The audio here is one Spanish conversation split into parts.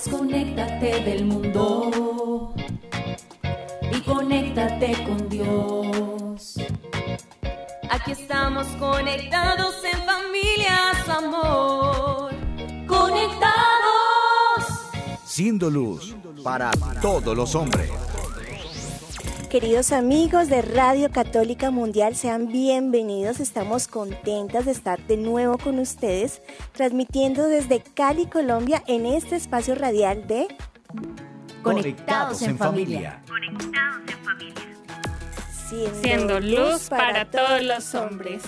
Desconéctate del mundo y conéctate con Dios. Aquí estamos conectados en familias, amor. Conectados. Siendo luz para todos los hombres. Queridos amigos de Radio Católica Mundial, sean bienvenidos. Estamos contentas de estar de nuevo con ustedes, transmitiendo desde Cali, Colombia, en este espacio radial de Conectados en familia. Siendo luz para todos los hombres.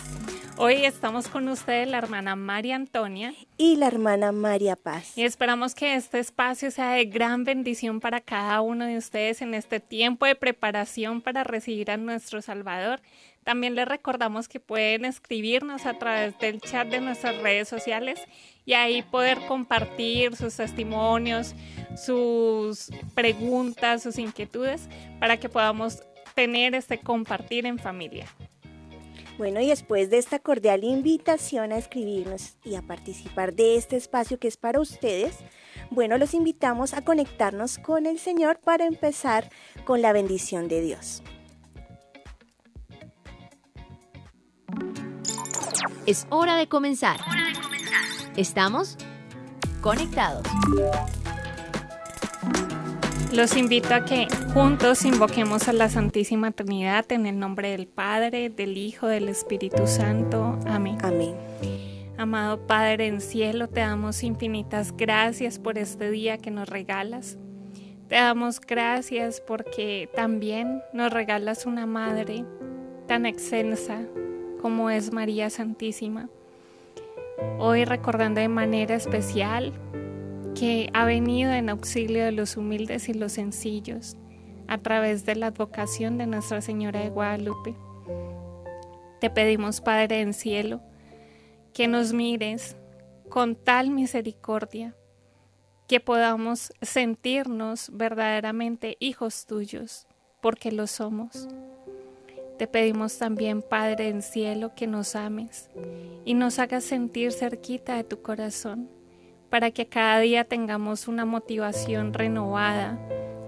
Hoy estamos con ustedes la hermana María Antonia y la hermana María Paz. y esperamos que este espacio sea de gran bendición para cada uno de ustedes en este tiempo de preparación para recibir a nuestro Salvador. También les recordamos que pueden escribirnos a través del chat de nuestras redes sociales y ahí poder compartir sus testimonios, sus preguntas, sus inquietudes para que podamos tener este compartir en familia. Bueno, y después de esta cordial invitación a escribirnos y a participar de este espacio que es para ustedes, bueno, los invitamos a conectarnos con el Señor para empezar con la bendición de Dios. Es hora de comenzar. Estamos conectados. Los invito a que juntos invoquemos a la Santísima Trinidad en el nombre del Padre, del Hijo, del Espíritu Santo. Amén. Amén. Amado Padre en cielo, te damos infinitas gracias por este día que nos regalas. Te damos gracias porque también nos regalas una madre tan excelsa como es María Santísima. Hoy recordando de manera especial que ha venido en auxilio de los humildes y los sencillos a través de la advocación de Nuestra Señora de Guadalupe. Te pedimos, Padre en cielo, que nos mires con tal misericordia que podamos sentirnos verdaderamente hijos tuyos, porque lo somos. Te pedimos también, Padre en cielo, que nos ames y nos hagas sentir cerquita de tu corazón, para que cada día tengamos una motivación renovada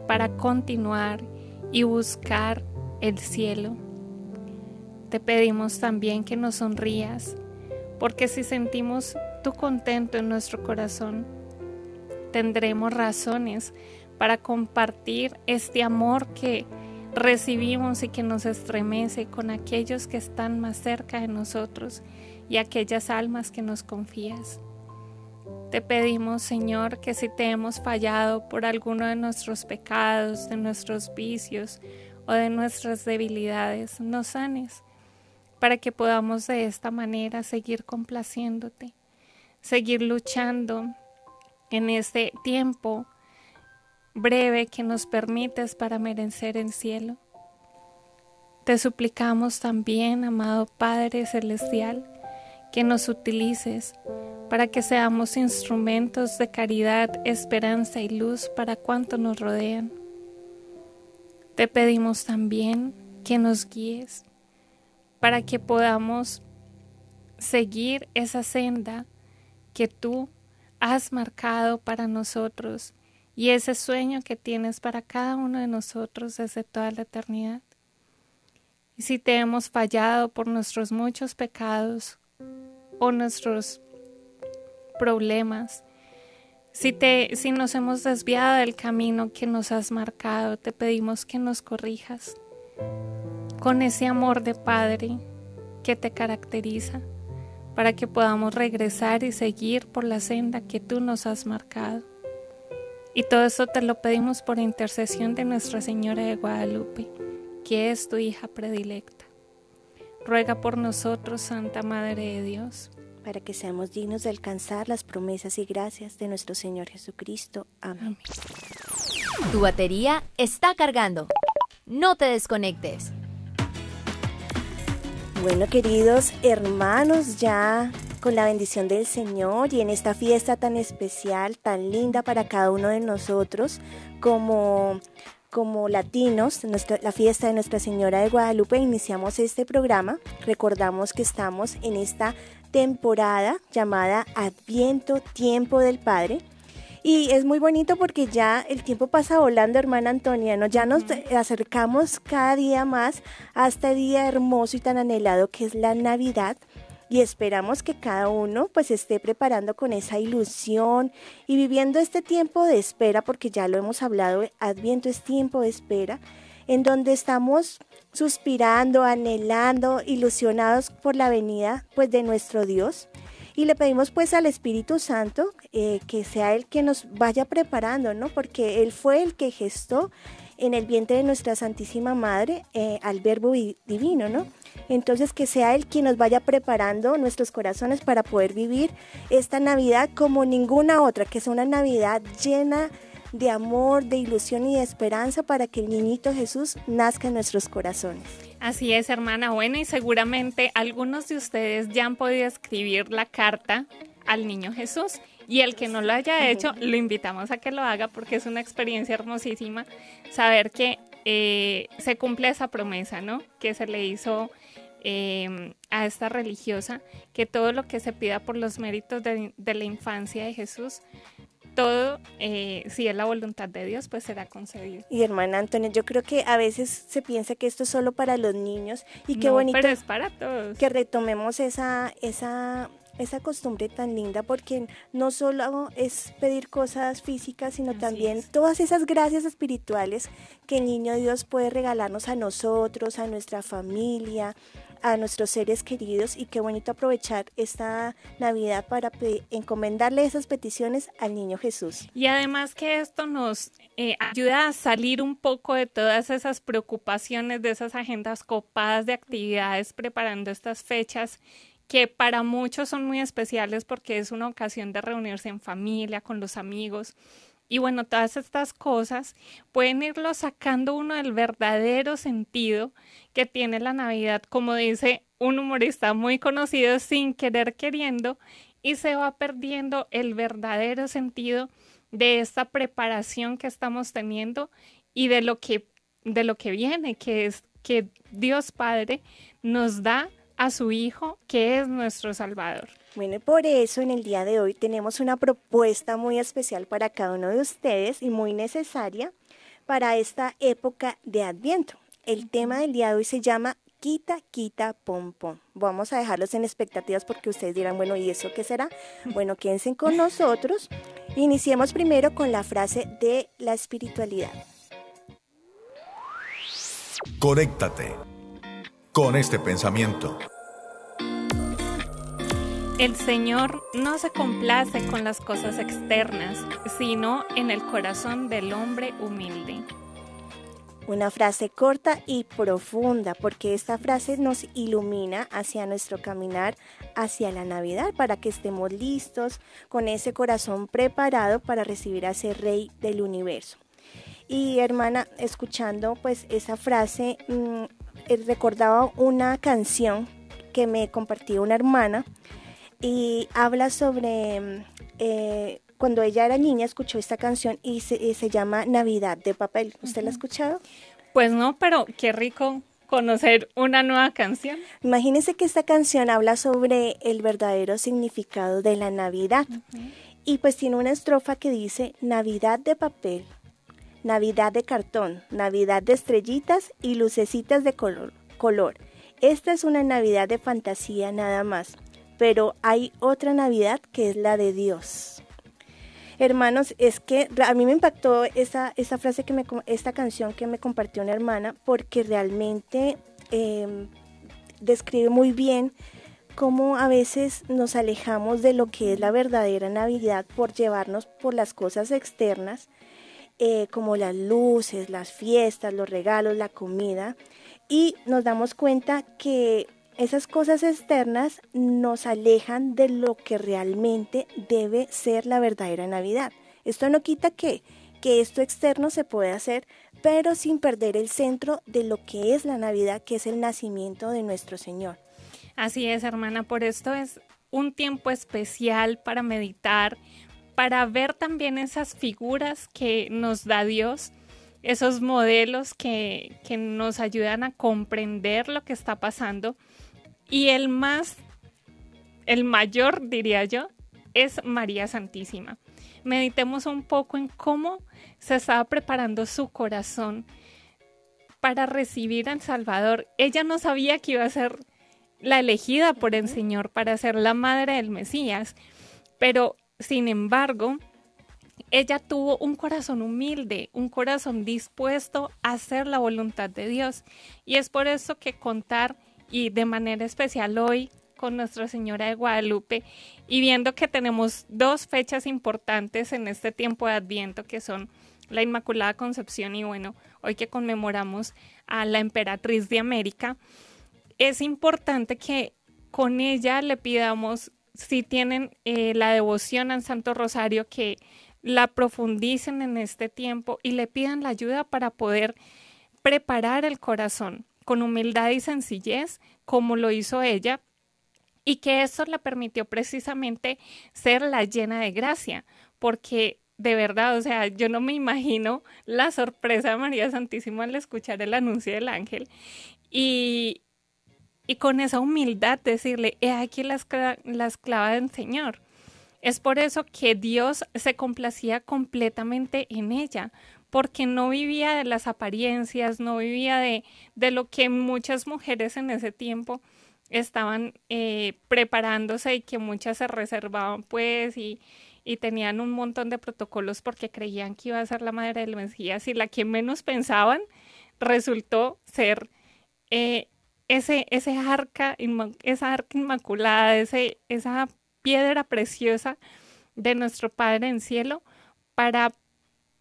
para continuar y buscar el cielo. Te pedimos también que nos sonrías, porque si sentimos tu contento en nuestro corazón, tendremos razones para compartir este amor que recibimos y que nos estremece con aquellos que están más cerca de nosotros y aquellas almas que nos confías. Te pedimos, Señor, que si te hemos fallado por alguno de nuestros pecados, de nuestros vicios o de nuestras debilidades, nos sanes para que podamos de esta manera seguir complaciéndote, seguir luchando en este tiempo breve que nos permites para merecer el cielo. Te suplicamos también, amado Padre Celestial, que nos utilices para que seamos instrumentos de caridad, esperanza y luz para cuanto nos rodean. Te pedimos también que nos guíes para que podamos seguir esa senda que tú has marcado para nosotros y ese sueño que tienes para cada uno de nosotros desde toda la eternidad. Y si te hemos fallado por nuestros muchos pecados o nuestros problemas, si, te, si nos hemos desviado del camino que nos has marcado, te pedimos que nos corrijas con ese amor de Padre que te caracteriza, para que podamos regresar y seguir por la senda que tú nos has marcado. Y todo esto te lo pedimos por intercesión de Nuestra Señora de Guadalupe, que es tu hija predilecta. Ruega por nosotros, Santa Madre de Dios, para que seamos dignos de alcanzar las promesas y gracias de nuestro Señor Jesucristo. Amén. Tu batería está cargando. No te desconectes. Bueno, queridos hermanos, ya con la bendición del Señor y en esta fiesta tan especial, tan linda para cada uno de nosotros, como como latinos, nuestra, la fiesta de Nuestra Señora de Guadalupe, iniciamos este programa. Recordamos que estamos en esta temporada llamada Adviento, Tiempo del Padre. Y es muy bonito porque ya el tiempo pasa volando, hermana Antonia, ¿no? Ya nos acercamos cada día más a este día hermoso y tan anhelado que es la Navidad y esperamos que cada uno pues esté preparando con esa ilusión y viviendo este tiempo de espera porque ya lo hemos hablado, Adviento es tiempo de espera en donde estamos suspirando, anhelando, ilusionados por la venida pues de nuestro Dios y le pedimos pues al Espíritu Santo eh, que sea el que nos vaya preparando, ¿no? Porque Él fue el que gestó en el vientre de nuestra Santísima Madre eh, al Verbo Divino, ¿no? Entonces que sea Él quien nos vaya preparando nuestros corazones para poder vivir esta Navidad como ninguna otra, que sea una Navidad llena de amor, de ilusión y de esperanza para que el niñito Jesús nazca en nuestros corazones. Así es, hermana. Bueno, y seguramente algunos de ustedes ya han podido escribir la carta al niño Jesús. Y el que no lo haya hecho, lo invitamos a que lo haga porque es una experiencia hermosísima saber que eh, se cumple esa promesa, ¿no? Que se le hizo em, a esta religiosa, que todo lo que se pida por los méritos de, la infancia de Jesús, todo, eh, si es la voluntad de Dios, pues será concedido. Y hermana Antonia, yo creo que a veces se piensa que esto es solo para los niños y qué bonito pero es para todos. que retomemos esa, esa esa costumbre tan linda porque no solo es pedir cosas físicas, sino también todas esas gracias espirituales que el niño Dios puede regalarnos a nosotros, a nuestra familia, a nuestros seres queridos y qué bonito aprovechar esta Navidad para encomendarle esas peticiones al niño Jesús. Y además que esto nos eh, ayuda a salir un poco de todas esas preocupaciones, de esas agendas copadas de actividades preparando estas fechas que para muchos son muy especiales porque es una ocasión de reunirse en familia, con los amigos. Y bueno, todas estas cosas pueden irlo sacando uno del verdadero sentido que tiene la Navidad, como dice un humorista muy conocido, sin querer queriendo, y se va perdiendo el verdadero sentido de esta preparación que estamos teniendo y de lo que, de lo que viene, que es que Dios Padre nos da a su Hijo, que es nuestro Salvador. Bueno, por eso en el día de hoy tenemos una propuesta muy especial para cada uno de ustedes y muy necesaria para esta época de Adviento. El tema del día de hoy se llama Quita, quita, pom, pom. Vamos a dejarlos en expectativas porque ustedes dirán, bueno, ¿y eso qué será? Bueno, quédense con nosotros. Iniciemos primero con la frase de la espiritualidad. Conéctate con este pensamiento. El Señor no se complace con las cosas externas, sino en el corazón del hombre humilde. Una frase corta y profunda, porque esta frase nos ilumina hacia nuestro caminar hacia la Navidad, para que estemos listos con ese corazón preparado para recibir a ese Rey del universo. Y hermana, escuchando pues esa frase, mm, eh, recordaba una canción que me compartió una hermana y habla sobre mm, eh, cuando ella era niña escuchó esta canción y se, se llama Navidad de papel. ¿Usted la ha escuchado? Pues no, pero qué rico conocer una nueva canción. Imagínese que esta canción habla sobre el verdadero significado de la Navidad. Y pues tiene una estrofa que dice Navidad de papel, Navidad de cartón, Navidad de estrellitas y lucecitas de color. color. Esta es una Navidad de fantasía nada más, pero hay otra Navidad que es la de Dios. Hermanos, es que a mí me impactó esa, esa frase que me, esta canción que me compartió una hermana, porque realmente em, describe muy bien cómo a veces nos alejamos de lo que es la verdadera Navidad por llevarnos por las cosas externas eh, como las luces, las fiestas, los regalos, la comida, y nos damos cuenta que esas cosas externas nos alejan de lo que realmente debe ser la verdadera Navidad. Esto no quita que, que esto externo se puede hacer, pero sin perder el centro de lo que es la Navidad, que es el nacimiento de nuestro Señor. Así es, hermana, por esto es un tiempo especial para meditar, para ver también esas figuras que nos da Dios, esos modelos que, que nos ayudan a comprender lo que está pasando. Y el más, el mayor, diría yo, es María Santísima. Meditemos un poco en cómo se estaba preparando su corazón para recibir al Salvador. Ella no sabía que iba a ser la elegida por el Señor para ser la madre del Mesías, pero sin embargo, ella tuvo un corazón humilde, un corazón dispuesto a hacer la voluntad de Dios. Y es por eso que contar, y de manera especial hoy, con Nuestra Señora de Guadalupe, y viendo que tenemos dos fechas importantes en este tiempo de Adviento, que son la Inmaculada Concepción y bueno, hoy que conmemoramos a la emperatriz de América, es importante que con ella le pidamos, si tienen eh, la devoción al Santo Rosario, que la profundicen en este tiempo y le pidan la ayuda para poder preparar el corazón con humildad y sencillez, como lo hizo ella, y que eso le permitió precisamente ser la llena de gracia, porque de verdad, o sea, yo no me imagino la sorpresa de María Santísima al escuchar el anuncio del ángel y, y con esa humildad decirle, he aquí la, la esclava del Señor. Es por eso que Dios se complacía completamente en ella, porque no vivía de las apariencias, no vivía de, de lo que muchas mujeres en ese tiempo estaban eh, preparándose y que muchas se reservaban pues y, y tenían un montón de protocolos porque creían que iba a ser la madre del Mesías y la que menos pensaban resultó ser eh, ese, ese arca, esa arca inmaculada, ese, esa piedra preciosa de nuestro Padre en cielo para,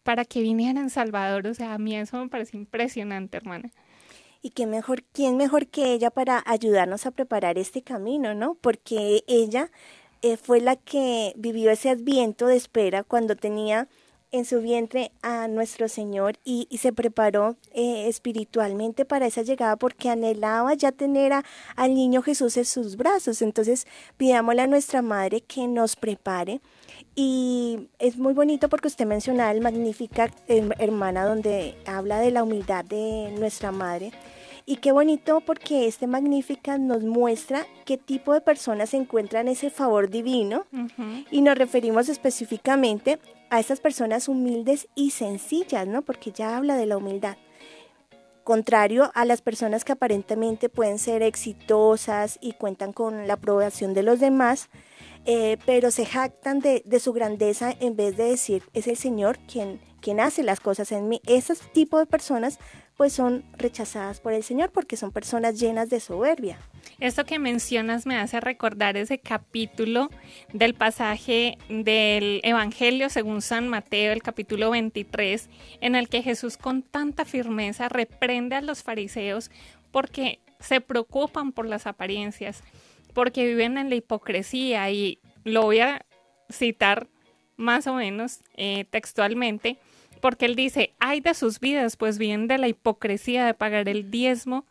para que viniera en Salvador. O sea, a mí eso me parece impresionante, hermana. Y qué mejor, quién mejor que ella para ayudarnos a preparar este camino, ¿no? Porque ella eh, fue la que vivió ese adviento de espera cuando tenía en su vientre a nuestro Señor y, se preparó eh, espiritualmente para esa llegada porque anhelaba ya tener al niño Jesús en sus brazos. Entonces pidámosle a nuestra Madre que nos prepare. Y es muy bonito porque usted menciona el Magnífica Hermana donde habla de la humildad de nuestra Madre y qué bonito porque este Magnífica nos muestra qué tipo de personas se encuentran ese favor divino y nos referimos específicamente a esas personas humildes y sencillas, ¿no? Porque ya habla de la humildad. Contrario a las personas que aparentemente pueden ser exitosas y cuentan con la aprobación de los demás, eh, pero se jactan de, su grandeza en vez de decir, es el Señor quien, quien hace las cosas en mí. Ese tipo de personas pues son rechazadas por el Señor porque son personas llenas de soberbia. Esto que mencionas me hace recordar ese capítulo del pasaje del Evangelio según San Mateo, el capítulo 23, en el que Jesús con tanta firmeza reprende a los fariseos porque se preocupan por las apariencias, porque viven en la hipocresía y lo voy a citar más o menos eh, textualmente porque él dice, hay de sus vidas, pues vienen de la hipocresía de pagar el diezmo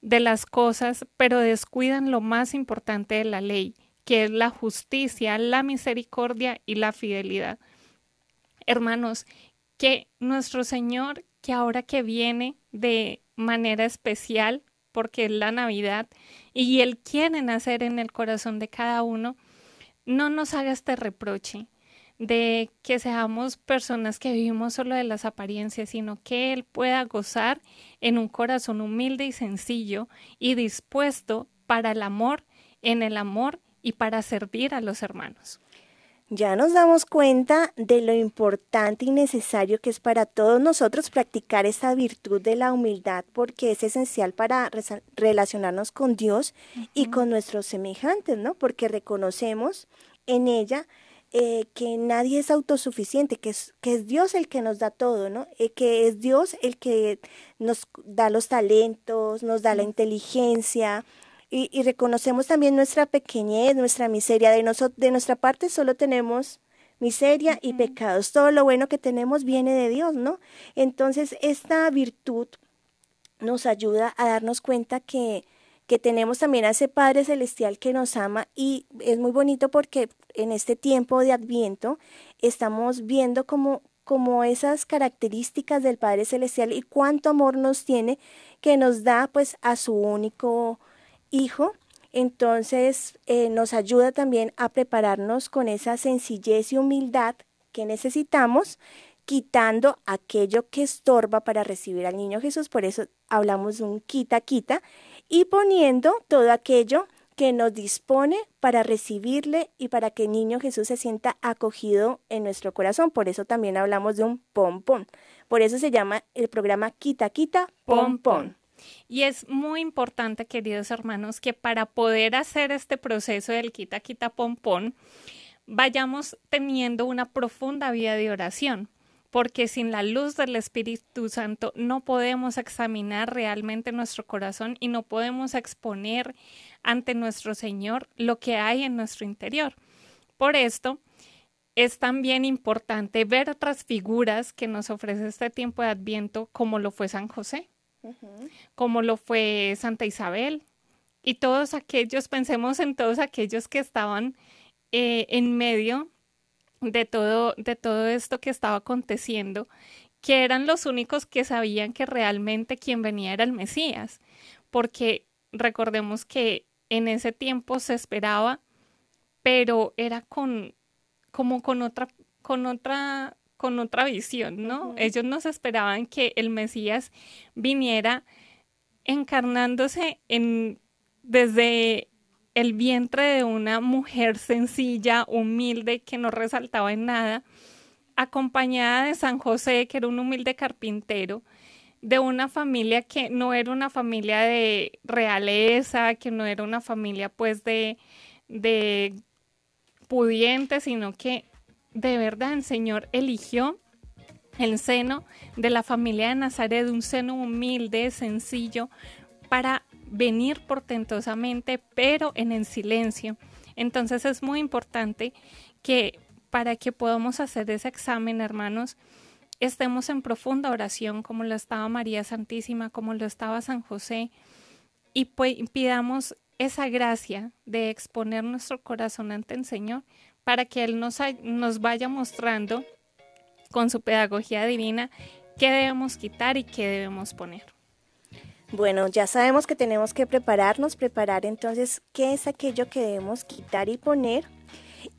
de las cosas, pero descuidan lo más importante de la ley, que es la justicia, la misericordia y la fidelidad. Hermanos, que nuestro Señor, que ahora que viene de manera especial, porque es la Navidad, y Él quiere nacer en el corazón de cada uno, no nos haga este reproche, de que seamos personas que vivimos solo de las apariencias, sino que Él pueda gozar en un corazón humilde y sencillo y dispuesto para el amor, en el amor y para servir a los hermanos. Ya nos damos cuenta de lo importante y necesario que es para todos nosotros practicar esa virtud de la humildad porque es esencial para relacionarnos con Dios y con nuestros semejantes, ¿no? Porque reconocemos en ella eh, que nadie es autosuficiente, que es, que es Dios el que nos da todo, ¿no? Eh, que es Dios el que nos da los talentos, nos da la inteligencia y, y reconocemos también nuestra pequeñez, nuestra miseria. De, de nuestra parte solo tenemos miseria y pecados. Todo lo bueno que tenemos viene de Dios, ¿no? Entonces, esta virtud nos ayuda a darnos cuenta que que tenemos también a ese Padre Celestial que nos ama y es muy bonito porque en este tiempo de Adviento estamos viendo como, como esas características del Padre Celestial y cuánto amor nos tiene que nos da pues a su único Hijo. Entonces eh, nos ayuda también a prepararnos con esa sencillez y humildad que necesitamos quitando aquello que estorba para recibir al niño Jesús, por eso hablamos de un quita quita, y poniendo todo aquello que nos dispone para recibirle y para que el niño Jesús se sienta acogido en nuestro corazón. Por eso también hablamos de un pompón. Por eso se llama el programa Quita Quita Pompón. Y es muy importante, queridos hermanos, que para poder hacer este proceso del quita quita pompón, vayamos teniendo una profunda vida de oración porque sin la luz del Espíritu Santo no podemos examinar realmente nuestro corazón y no podemos exponer ante nuestro Señor lo que hay en nuestro interior. Por esto, es también importante ver otras figuras que nos ofrece este tiempo de Adviento, como lo fue San José, como lo fue Santa Isabel, y todos aquellos, pensemos en todos aquellos que estaban eh, en medio de todo, de todo esto que estaba aconteciendo, que eran los únicos que sabían que realmente quien venía era el Mesías, porque recordemos que en ese tiempo se esperaba, pero era con como con otra con otra con otra visión, ¿no? Ellos no se esperaban que el Mesías viniera encarnándose en desde el vientre de una mujer sencilla, humilde, que no resaltaba en nada, acompañada de San José, que era un humilde carpintero, de una familia que no era una familia de realeza, que no era una familia pues de, de pudiente, sino que de verdad el Señor eligió el seno de la familia de Nazaret, un seno humilde, sencillo, para venir portentosamente, pero en el silencio. Entonces es muy importante que para que podamos hacer ese examen, hermanos, estemos en profunda oración, como lo estaba María Santísima, como lo estaba San José, y pidamos esa gracia de exponer nuestro corazón ante el Señor para que Él nos, nos vaya mostrando con su pedagogía divina qué debemos quitar y qué debemos poner. Bueno, ya sabemos que tenemos que prepararnos, preparar entonces qué es aquello que debemos quitar y poner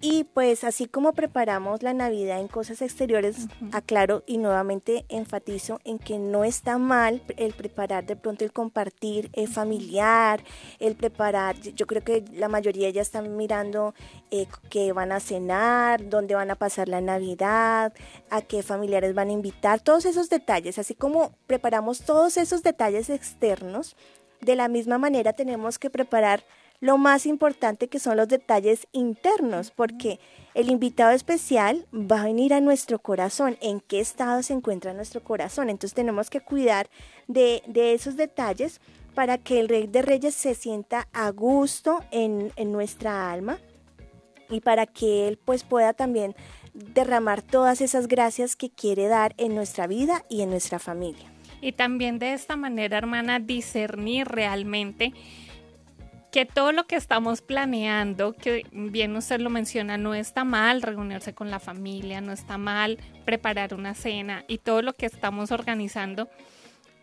y pues así como preparamos la Navidad en cosas exteriores, aclaro y nuevamente enfatizo en que no está mal el preparar de pronto el compartir el familiar, el preparar, yo creo que la mayoría ya están mirando eh, qué van a cenar, dónde van a pasar la Navidad, a qué familiares van a invitar, todos esos detalles, así como preparamos todos esos detalles externos, de la misma manera tenemos que preparar lo más importante que son los detalles internos, porque el invitado especial va a venir a nuestro corazón, en qué estado se encuentra nuestro corazón. Entonces tenemos que cuidar de, esos detalles para que el Rey de Reyes se sienta a gusto en, en nuestra alma y para que Él pues pueda también derramar todas esas gracias que quiere dar en nuestra vida y en nuestra familia. Y también de esta manera, hermana, discernir realmente que todo lo que estamos planeando, que bien usted lo menciona, no está mal reunirse con la familia, no está mal preparar una cena y todo lo que estamos organizando,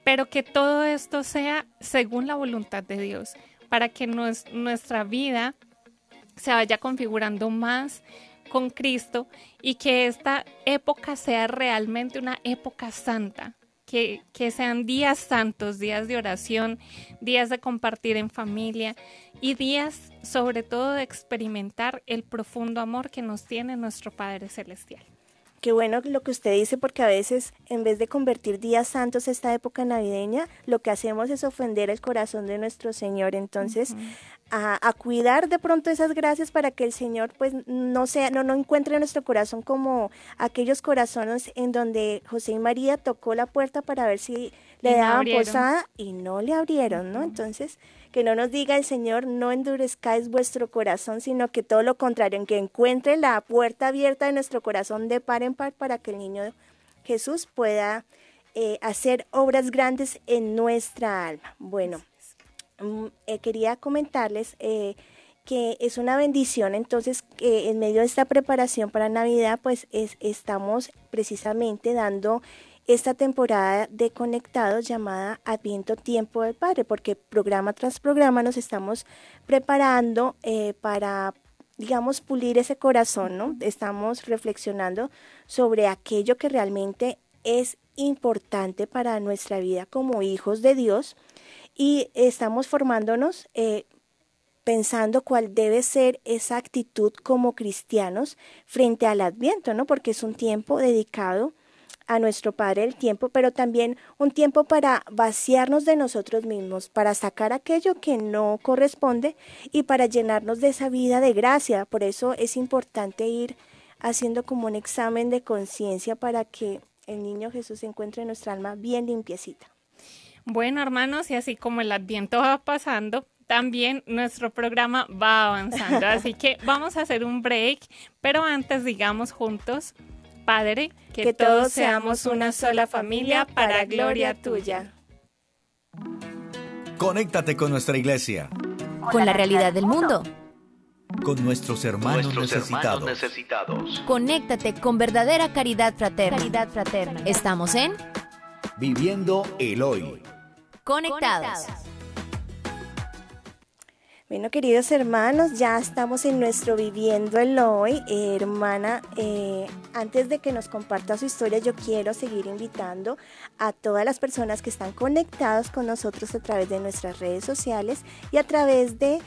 pero que todo esto sea según la voluntad de Dios, para que nuestra vida se vaya configurando más con Cristo y que esta época sea realmente una época santa, que, sean días santos, días de oración, días de compartir en familia y días sobre todo de experimentar el profundo amor que nos tiene nuestro Padre Celestial. Qué bueno lo que usted dice, porque a veces en vez de convertir días santos esta época navideña, lo que hacemos es ofender el corazón de nuestro Señor. Entonces, a, cuidar de pronto esas gracias para que el Señor pues no sea, no, no encuentre nuestro corazón como aquellos corazones en donde José y María tocó la puerta para ver si le daban posada y no le abrieron, ¿no? Entonces, que no nos diga el Señor, no endurezcáis vuestro corazón, sino que todo lo contrario, en que encuentre la puerta abierta de nuestro corazón de par en par para que el niño Jesús pueda eh, hacer obras grandes en nuestra alma. Bueno, mm, eh, quería comentarles eh, que es una bendición, entonces que en medio de esta preparación para Navidad, pues es, estamos precisamente dando esta temporada de conectados llamada Adviento Tiempo del Padre, porque programa tras programa nos estamos preparando eh, para, digamos, pulir ese corazón, ¿no? Estamos reflexionando sobre aquello que realmente es importante para nuestra vida como hijos de Dios y estamos formándonos eh, pensando cuál debe ser esa actitud como cristianos frente al adviento, ¿no? Porque es un tiempo dedicado a nuestro Padre el tiempo, pero también un tiempo para vaciarnos de nosotros mismos, para sacar aquello que no corresponde y para llenarnos de esa vida de gracia. Por eso es importante ir haciendo como un examen de conciencia para que el niño Jesús encuentre nuestra alma bien limpiecita. Bueno, hermanos, y así como el adviento va pasando, también nuestro programa va avanzando. Así que vamos a hacer un break, pero antes digamos juntos, Padre, que, todos seamos una sola familia para gloria tuya. Conéctate con nuestra iglesia. Con la realidad del mundo. Con nuestros hermanos, necesitados. Conéctate con verdadera caridad fraterna. Caridad fraterna. Estamos en Viviendo el hoy. Conectados. Bueno, queridos hermanos, ya estamos en nuestro Viviendo el Hoy. Eh, hermana, eh, antes de que nos comparta su historia, yo quiero seguir invitando a todas las personas que están conectados con nosotros a través de nuestras redes sociales y a través de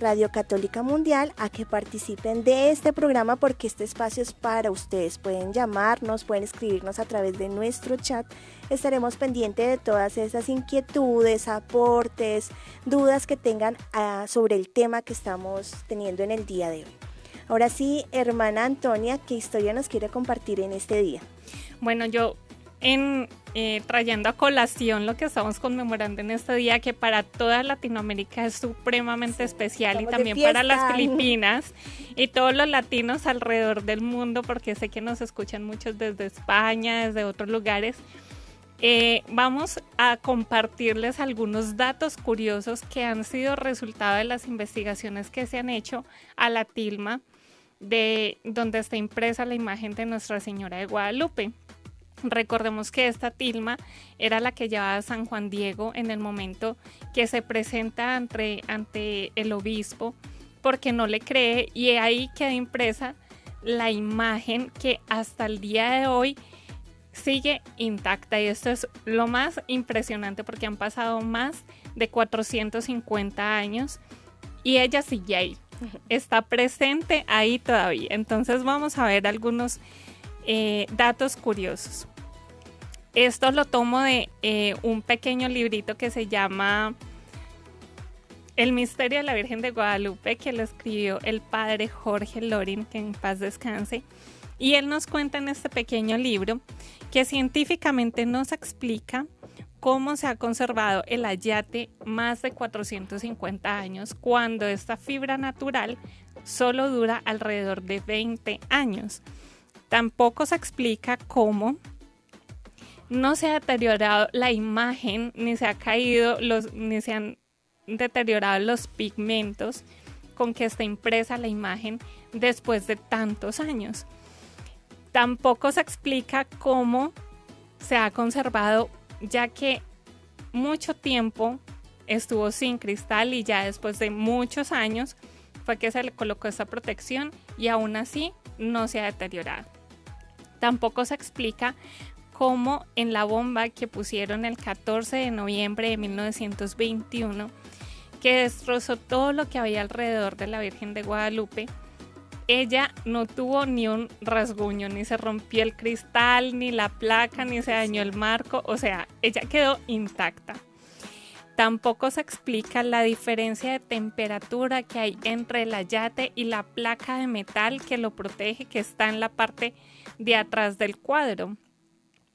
Radio Católica Mundial a que participen de este programa porque este espacio es para ustedes. Pueden llamarnos, pueden escribirnos a través de nuestro chat. Estaremos pendientes de todas esas inquietudes, aportes, dudas que tengan ah, sobre el tema que estamos teniendo en el día de hoy. Ahora sí, hermana Antonia, ¿qué historia nos quiere compartir en este día? Bueno, yo en eh, trayendo a colación lo que estamos conmemorando en este día, que para toda Latinoamérica es supremamente especial y también para las Filipinas y todos los latinos alrededor del mundo, porque sé que nos escuchan muchos desde España, desde otros lugares. Eh, vamos a compartirles algunos datos curiosos que han sido resultado de las investigaciones que se han hecho a la tilma de donde está impresa la imagen de Nuestra Señora de Guadalupe. Recordemos que esta tilma era la que llevaba San Juan Diego en el momento que se presenta ante, ante el obispo porque no le cree y ahí queda impresa la imagen que hasta el día de hoy sigue intacta y esto es lo más impresionante porque han pasado más de 450 años y ella sigue ahí, está presente ahí todavía. Entonces vamos a ver algunos eh, datos curiosos. Esto lo tomo de eh, un pequeño librito que se llama El misterio de la Virgen de Guadalupe, que lo escribió el padre Jorge Lorin, que en paz descanse. Y él nos cuenta en este pequeño libro que científicamente nos explica cómo se ha conservado el ayate más de 450 años cuando esta fibra natural solo dura alrededor de 20 años. Tampoco se explica cómo no se ha deteriorado la imagen, ni se ha caído ni se han deteriorado los pigmentos con que está impresa la imagen después de tantos años. Tampoco se explica cómo se ha conservado, ya que mucho tiempo estuvo sin cristal y ya después de muchos años fue que se le colocó esa protección y aún así no se ha deteriorado. Tampoco se explica cómo en la bomba que pusieron el 14 de noviembre de 1921, que destrozó todo lo que había alrededor de la Virgen de Guadalupe, ella no tuvo ni un rasguño, ni se rompió el cristal, ni la placa, ni se dañó el marco, o sea, ella quedó intacta. Tampoco se explica la diferencia de temperatura que hay entre el ayate y la placa de metal que lo protege, que está en la parte de atrás del cuadro.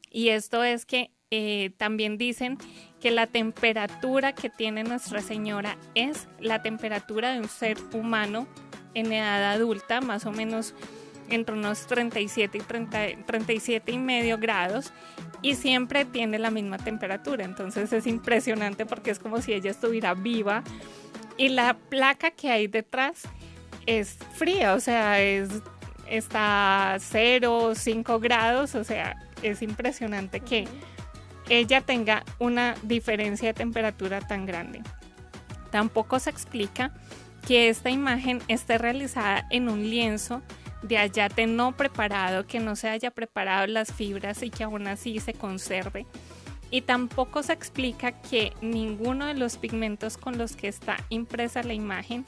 Y esto es que eh, también dicen que la temperatura que tiene Nuestra Señora es la temperatura de un ser humano en edad adulta, más o menos entre unos 37 y 37 y medio grados y siempre tiene la misma temperatura. Entonces es impresionante porque es como si ella estuviera viva y la placa que hay detrás es fría, o sea, es, está 0, 5 grados, o sea, es impresionante que ella tenga una diferencia de temperatura tan grande. Tampoco se explica que esta imagen esté realizada en un lienzo de ayate no preparado, que no se haya preparado las fibras y que aún así se conserve. Y tampoco se explica que ninguno de los pigmentos con los que está impresa la imagen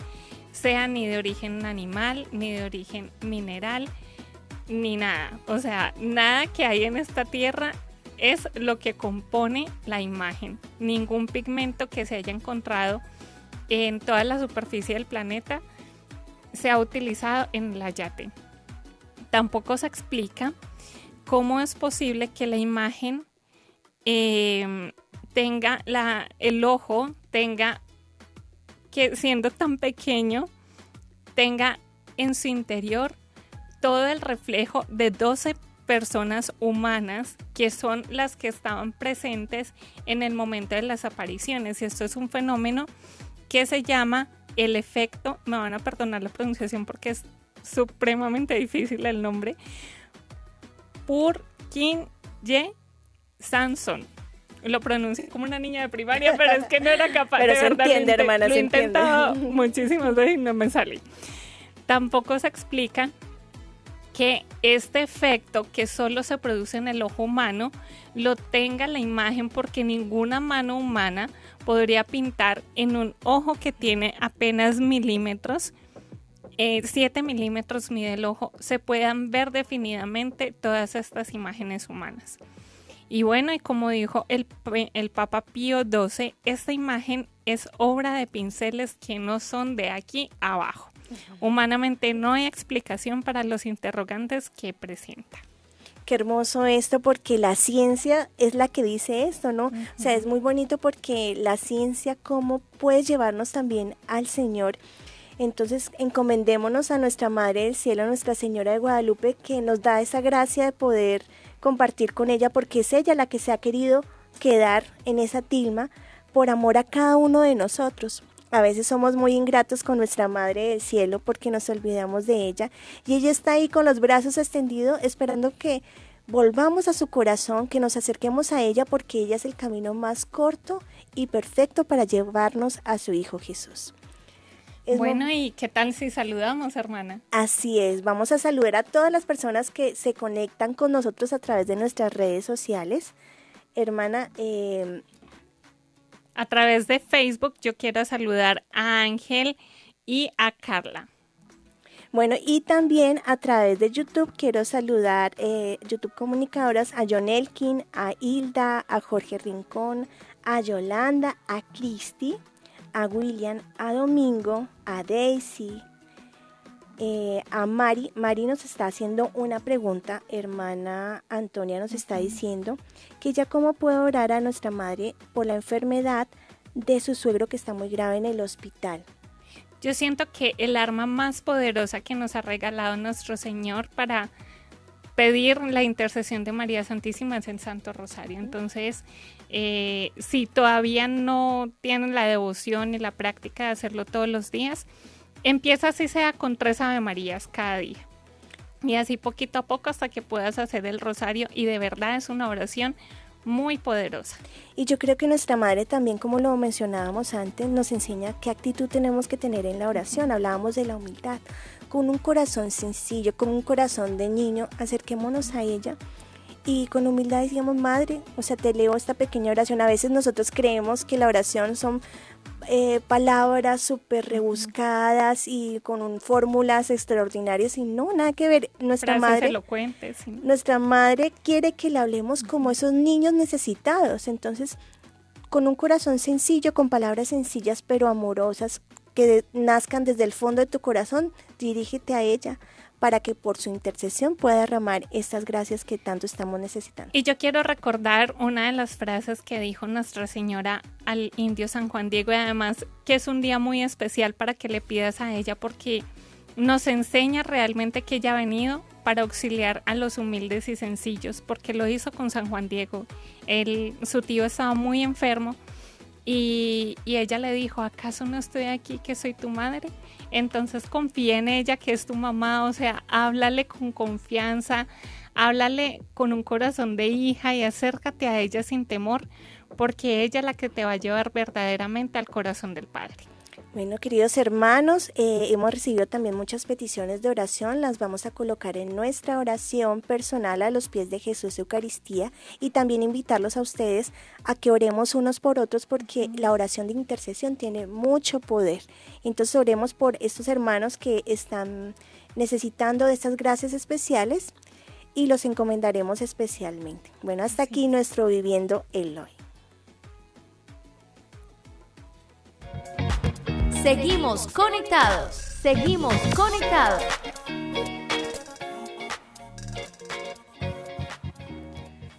sea ni de origen animal, ni de origen mineral, ni nada. O sea, nada que hay en esta tierra es lo que compone la imagen. Ningún pigmento que se haya encontrado en toda la superficie del planeta se ha utilizado en la yate. Tampoco se explica cómo es posible que la imagen em, tenga el ojo, tenga que siendo tan pequeño, tenga en su interior todo el reflejo de 12 personas humanas que son las que estaban presentes en el momento de las apariciones. Y esto es un fenómeno que se llama el efecto, me van a perdonar la pronunciación porque es supremamente difícil el nombre, Purkinje Sanson. Lo pronuncié como una niña de primaria, pero es que no era capaz pero de se entiende, hermana, Lo se he intentado entiende. muchísimas veces y no me sale. Tampoco se explica que este efecto que solo se produce en el ojo humano lo tenga la imagen porque ninguna mano humana podría pintar en un ojo que tiene apenas milímetros. 7 milímetros mide el ojo, se puedan ver definidamente todas estas imágenes humanas. Y bueno, y como dijo el, el Papa Pío XII, esta imagen es obra de pinceles que no son de aquí abajo. Humanamente no hay explicación para los interrogantes que presenta. Qué hermoso esto porque la ciencia es la que dice esto, ¿no? O sea, es muy bonito porque la ciencia cómo puede llevarnos también al Señor. Entonces, encomendémonos a nuestra Madre del Cielo, a Nuestra Señora de Guadalupe, que nos da esa gracia de poder compartir con ella, porque es ella la que se ha querido quedar en esa tilma por amor a cada uno de nosotros. A veces somos muy ingratos con nuestra Madre del Cielo porque nos olvidamos de ella y ella está ahí con los brazos extendidos esperando que volvamos a su corazón, que nos acerquemos a ella porque ella es el camino más corto y perfecto para llevarnos a su Hijo Jesús. Es bueno, ¿y qué tal si saludamos, hermana? Así es, vamos a saludar a todas las personas que se conectan con nosotros a través de nuestras redes sociales. Hermana, eh, a través de Facebook yo quiero saludar a Ángel y a Carla. Bueno, y también a través de YouTube quiero saludar eh, YouTube Comunicadoras a John Elkin, a Hilda, a Jorge Rincón, a Yolanda, a Cristi, a William, a Domingo, a Daisy, eh, a Mari. Mari nos está haciendo una pregunta, hermana Antonia nos está diciendo que ya cómo puede orar a nuestra madre por la enfermedad de su suegro que está muy grave en el hospital. Yo siento que el arma más poderosa que nos ha regalado nuestro Señor para pedir la intercesión de María Santísima es el Santo Rosario. Entonces, eh, si todavía no tienen la devoción y la práctica de hacerlo todos los días, empieza así sea con tres Ave Marías cada día. Y así poquito a poco hasta que puedas hacer el rosario y de verdad es una oración muy poderosa. Y yo creo que nuestra madre también, como lo mencionábamos antes, nos enseña qué actitud tenemos que tener en la oración. Hablábamos de la humildad. Con un corazón sencillo, con un corazón de niño, acerquémonos a ella y con humildad decíamos, Madre, o sea, te leo esta pequeña oración. A veces nosotros creemos que la oración son eh, palabras súper rebuscadas y con un, fórmulas extraordinarias y no, nada que ver. Nuestra Frases madre, elocuentes, sí. nuestra madre quiere que le hablemos como esos niños necesitados. Entonces, con un corazón sencillo, con palabras sencillas pero amorosas que nazcan desde el fondo de tu corazón, dirígete a ella para que por su intercesión pueda derramar estas gracias que tanto estamos necesitando. Y yo quiero recordar una de las frases que dijo Nuestra Señora al indio San Juan Diego y además que es un día muy especial para que le pidas a ella porque nos enseña realmente que ella ha venido para auxiliar a los humildes y sencillos, porque lo hizo con San Juan Diego. Su tío estaba muy enfermo y, y, ella le dijo, ¿acaso no estoy aquí que soy tu madre? Entonces confía en ella que es tu mamá, o sea, háblale con confianza, háblale con un corazón de hija y acércate a ella sin temor, porque ella es la que te va a llevar verdaderamente al corazón del Padre. Bueno, queridos hermanos, eh, hemos recibido también muchas peticiones de oración, las vamos a colocar en nuestra oración personal a los pies de Jesús Eucaristía y también invitarlos a ustedes a que oremos unos por otros porque la oración de intercesión tiene mucho poder. Entonces oremos por estos hermanos que están necesitando de estas gracias especiales y los encomendaremos especialmente. Bueno, hasta aquí nuestro Viviendo el Hoy. Seguimos conectados. Seguimos conectados.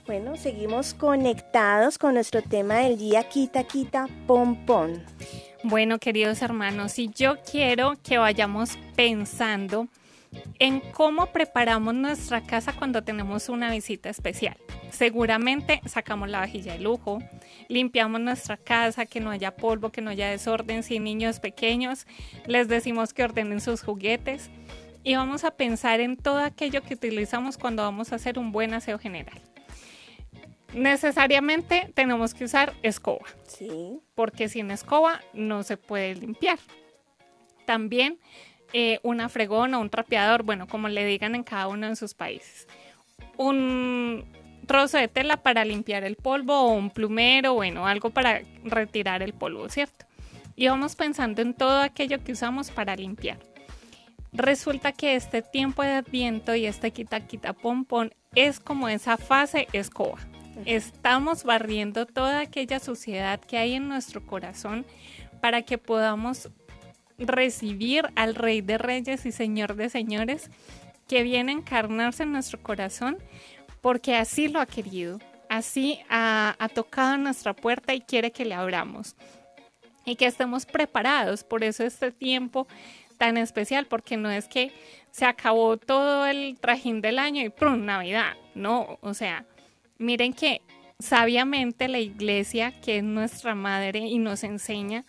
Bueno, seguimos conectados con nuestro tema del día Quita, Quita, Pom, Pom. Bueno, queridos hermanos, y yo quiero que vayamos pensando en cómo preparamos nuestra casa cuando tenemos una visita especial. Seguramente sacamos la vajilla de lujo, limpiamos nuestra casa, que no haya polvo, que no haya desorden. Si niños pequeños, les decimos que ordenen sus juguetes y vamos a pensar en todo aquello que utilizamos cuando vamos a hacer un buen aseo general. Necesariamente tenemos que usar escoba. Sí. Porque sin escoba no se puede limpiar. También eh, una fregona, un trapeador, bueno, como le digan en cada uno de sus países. Un trozo de tela para limpiar el polvo o un plumero, bueno, algo para retirar el polvo, ¿cierto? Y vamos pensando en todo aquello que usamos para limpiar. Resulta que este tiempo de adviento y este quita quita pompón es como esa fase escoba. Estamos barriendo toda aquella suciedad que hay en nuestro corazón para que podamos recibir al Rey de Reyes y Señor de Señores que viene a encarnarse en nuestro corazón porque así lo ha querido, así ha, tocado nuestra puerta y quiere que le abramos y que estemos preparados. Por eso este tiempo tan especial, porque no es que se acabó todo el trajín del año y ¡prum! Navidad. No, o sea, miren que sabiamente la iglesia, que es nuestra madre y nos enseña,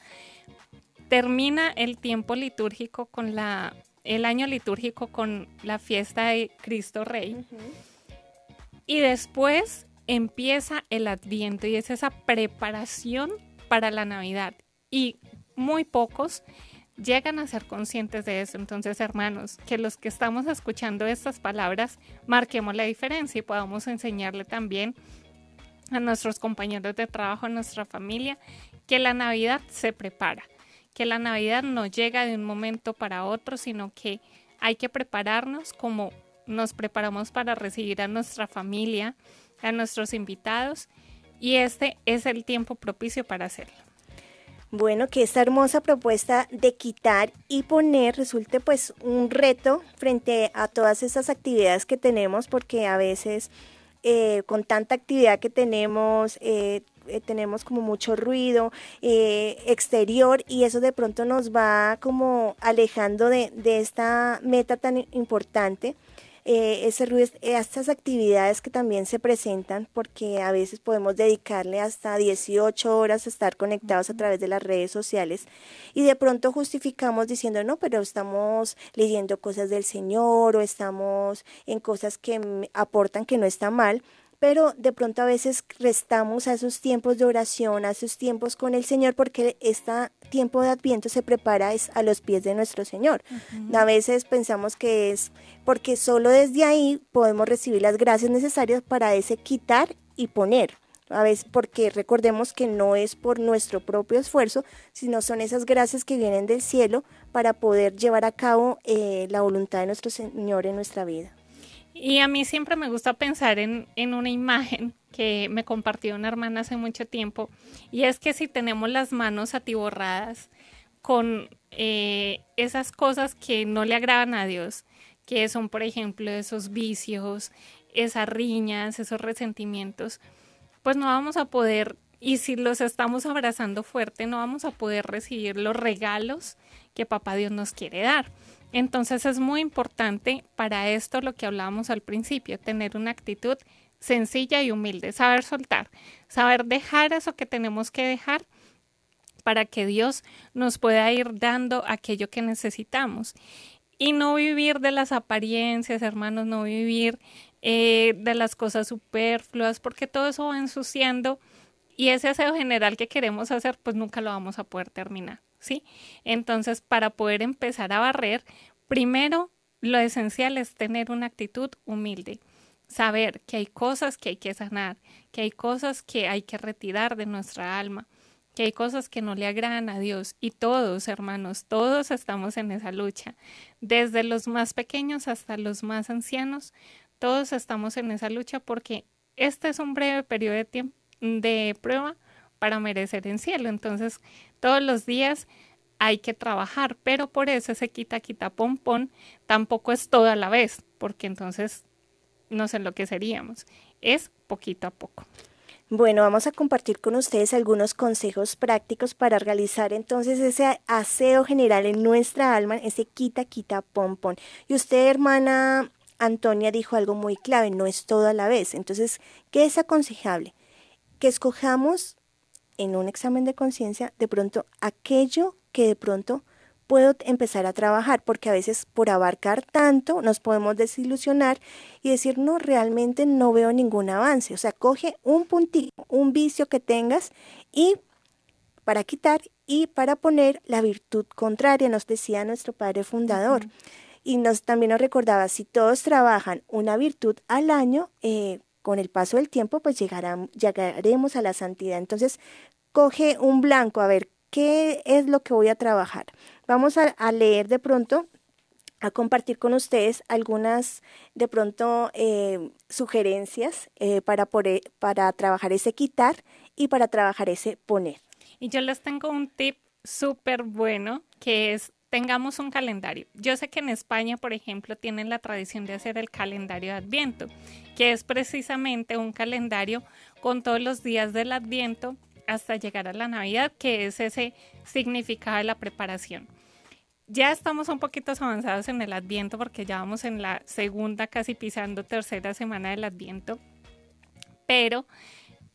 termina el tiempo litúrgico con la, el año litúrgico con la fiesta de Cristo Rey. Y después empieza el adviento y es esa preparación para la Navidad. Y muy pocos llegan a ser conscientes de eso. Entonces, hermanos, que los que estamos escuchando estas palabras marquemos la diferencia y podamos enseñarle también a nuestros compañeros de trabajo, a nuestra familia, que la Navidad se prepara que la Navidad no llega de un momento para otro, sino que hay que prepararnos como nos preparamos para recibir a nuestra familia, a nuestros invitados, y este es el tiempo propicio para hacerlo. Bueno, que esta hermosa propuesta de quitar y poner resulte pues un reto frente a todas esas actividades que tenemos, porque a veces eh, con tanta actividad que tenemos, eh, eh, tenemos como mucho ruido eh, exterior y eso de pronto nos va como alejando de, de esta meta tan importante. Eh, ese ruido, estas actividades que también se presentan, porque a veces podemos dedicarle hasta 18 horas a estar conectados a través de las redes sociales y de pronto justificamos diciendo, no, pero estamos leyendo cosas del Señor o estamos en cosas que aportan que no está mal, pero de pronto a veces restamos a esos tiempos de oración, a esos tiempos con el Señor, porque este tiempo de Adviento se prepara es a los pies de nuestro Señor. A veces pensamos que es porque solo desde ahí podemos recibir las gracias necesarias para ese quitar y poner. A veces porque recordemos que no es por nuestro propio esfuerzo, sino son esas gracias que vienen del cielo para poder llevar a cabo eh, la voluntad de nuestro Señor en nuestra vida. Y a mí siempre me gusta pensar en, una imagen que me compartió una hermana hace mucho tiempo, y es que si tenemos las manos atiborradas con eh, esas cosas que no le agradan a Dios, que son, por ejemplo, esos vicios, esas riñas, esos resentimientos, pues no vamos a poder, y si los estamos abrazando fuerte, no vamos a poder recibir los regalos que Papá Dios nos quiere dar. Entonces es muy importante para esto lo que hablábamos al principio, tener una actitud sencilla y humilde, saber soltar, saber dejar eso que tenemos que dejar para que Dios nos pueda ir dando aquello que necesitamos. Y no vivir de las apariencias, hermanos, no vivir eh, de las cosas superfluas, porque todo eso va ensuciando y ese aseo general que queremos hacer, pues nunca lo vamos a poder terminar, ¿sí? Entonces, para poder empezar a barrer, primero lo esencial es tener una actitud humilde, saber que hay cosas que hay que sanar, que hay cosas que hay que retirar de nuestra alma, que hay cosas que no le agradan a Dios y todos, hermanos, todos estamos en esa lucha, desde los más pequeños hasta los más ancianos, todos estamos en esa lucha porque este es un breve periodo de tiempo de prueba para merecer en cielo. Entonces, todos los días hay que trabajar, pero por eso ese quita, quita, pon, pon tampoco es todo a la vez, porque entonces nos enloqueceríamos. Es poquito a poco. Bueno, vamos a compartir con ustedes algunos consejos prácticos para realizar entonces ese aseo general en nuestra alma, ese quita, quita, pon, pon. Y usted, hermana Antonia, dijo algo muy clave, no es todo a la vez. Entonces, ¿qué es aconsejable? que escojamos en un examen de conciencia de pronto aquello que de pronto puedo empezar a trabajar, porque a veces por abarcar tanto nos podemos desilusionar y decir, no, realmente no veo ningún avance. O sea, coge un puntito, un vicio que tengas y para quitar y para poner la virtud contraria, nos decía nuestro padre fundador. Y nos, también nos recordaba, si todos trabajan una virtud al año, eh, con el paso del tiempo, pues llegaremos a la santidad. Entonces, coge un blanco, a ver, ¿qué es lo que voy a trabajar? Vamos a, leer de pronto, a compartir con ustedes algunas, de pronto, eh, sugerencias eh, para, para trabajar ese quitar y para trabajar ese poner. Y yo les tengo un tip súper bueno que es tengamos un calendario. Yo sé que en España, por ejemplo, tienen la tradición de hacer el calendario de Adviento, que es precisamente un calendario con todos los días del Adviento hasta llegar a la Navidad, que es ese significado de la preparación. Ya estamos un poquito avanzados en el Adviento porque ya vamos en la segunda, casi pisando tercera semana del Adviento, pero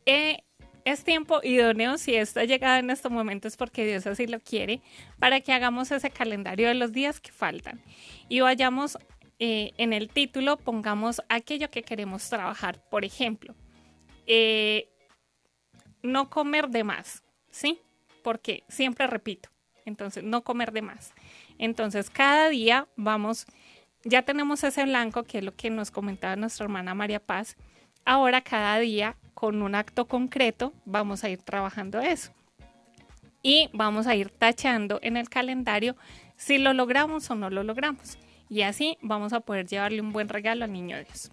eh, es tiempo idóneo, si esto ha llegado en estos momentos porque Dios así lo quiere, para que hagamos ese calendario de los días que faltan y vayamos eh, en el título, pongamos aquello que queremos trabajar. Por ejemplo, eh, no comer de más, ¿sí? Porque siempre repito, entonces no comer de más. Entonces cada día vamos, ya tenemos ese blanco que es lo que nos comentaba nuestra hermana María Paz. Ahora cada día con un acto concreto vamos a ir trabajando eso. Y vamos a ir tachando en el calendario si lo logramos o no lo logramos. Y así vamos a poder llevarle un buen regalo al niño Dios.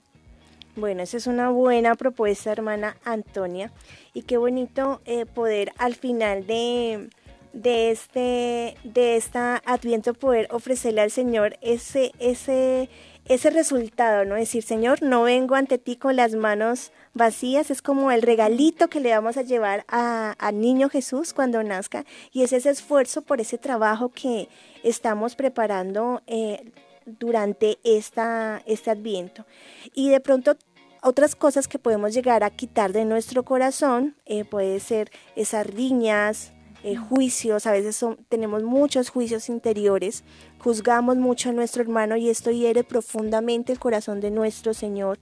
Bueno, esa es una buena propuesta, hermana Antonia. Y qué bonito eh, poder al final de, de este de esta Adviento poder ofrecerle al Señor ese ese ese resultado, ¿no? Decir, Señor, no vengo ante ti con las manos vacías, es como el regalito que le vamos a llevar al niño Jesús cuando nazca, y es ese esfuerzo por ese trabajo que estamos preparando eh, durante esta, este adviento. Y de pronto otras cosas que podemos llegar a quitar de nuestro corazón, eh, puede ser esas riñas, eh, juicios, a veces tenemos muchos juicios interiores, juzgamos mucho a nuestro hermano y esto hiere profundamente el corazón de nuestro Señor.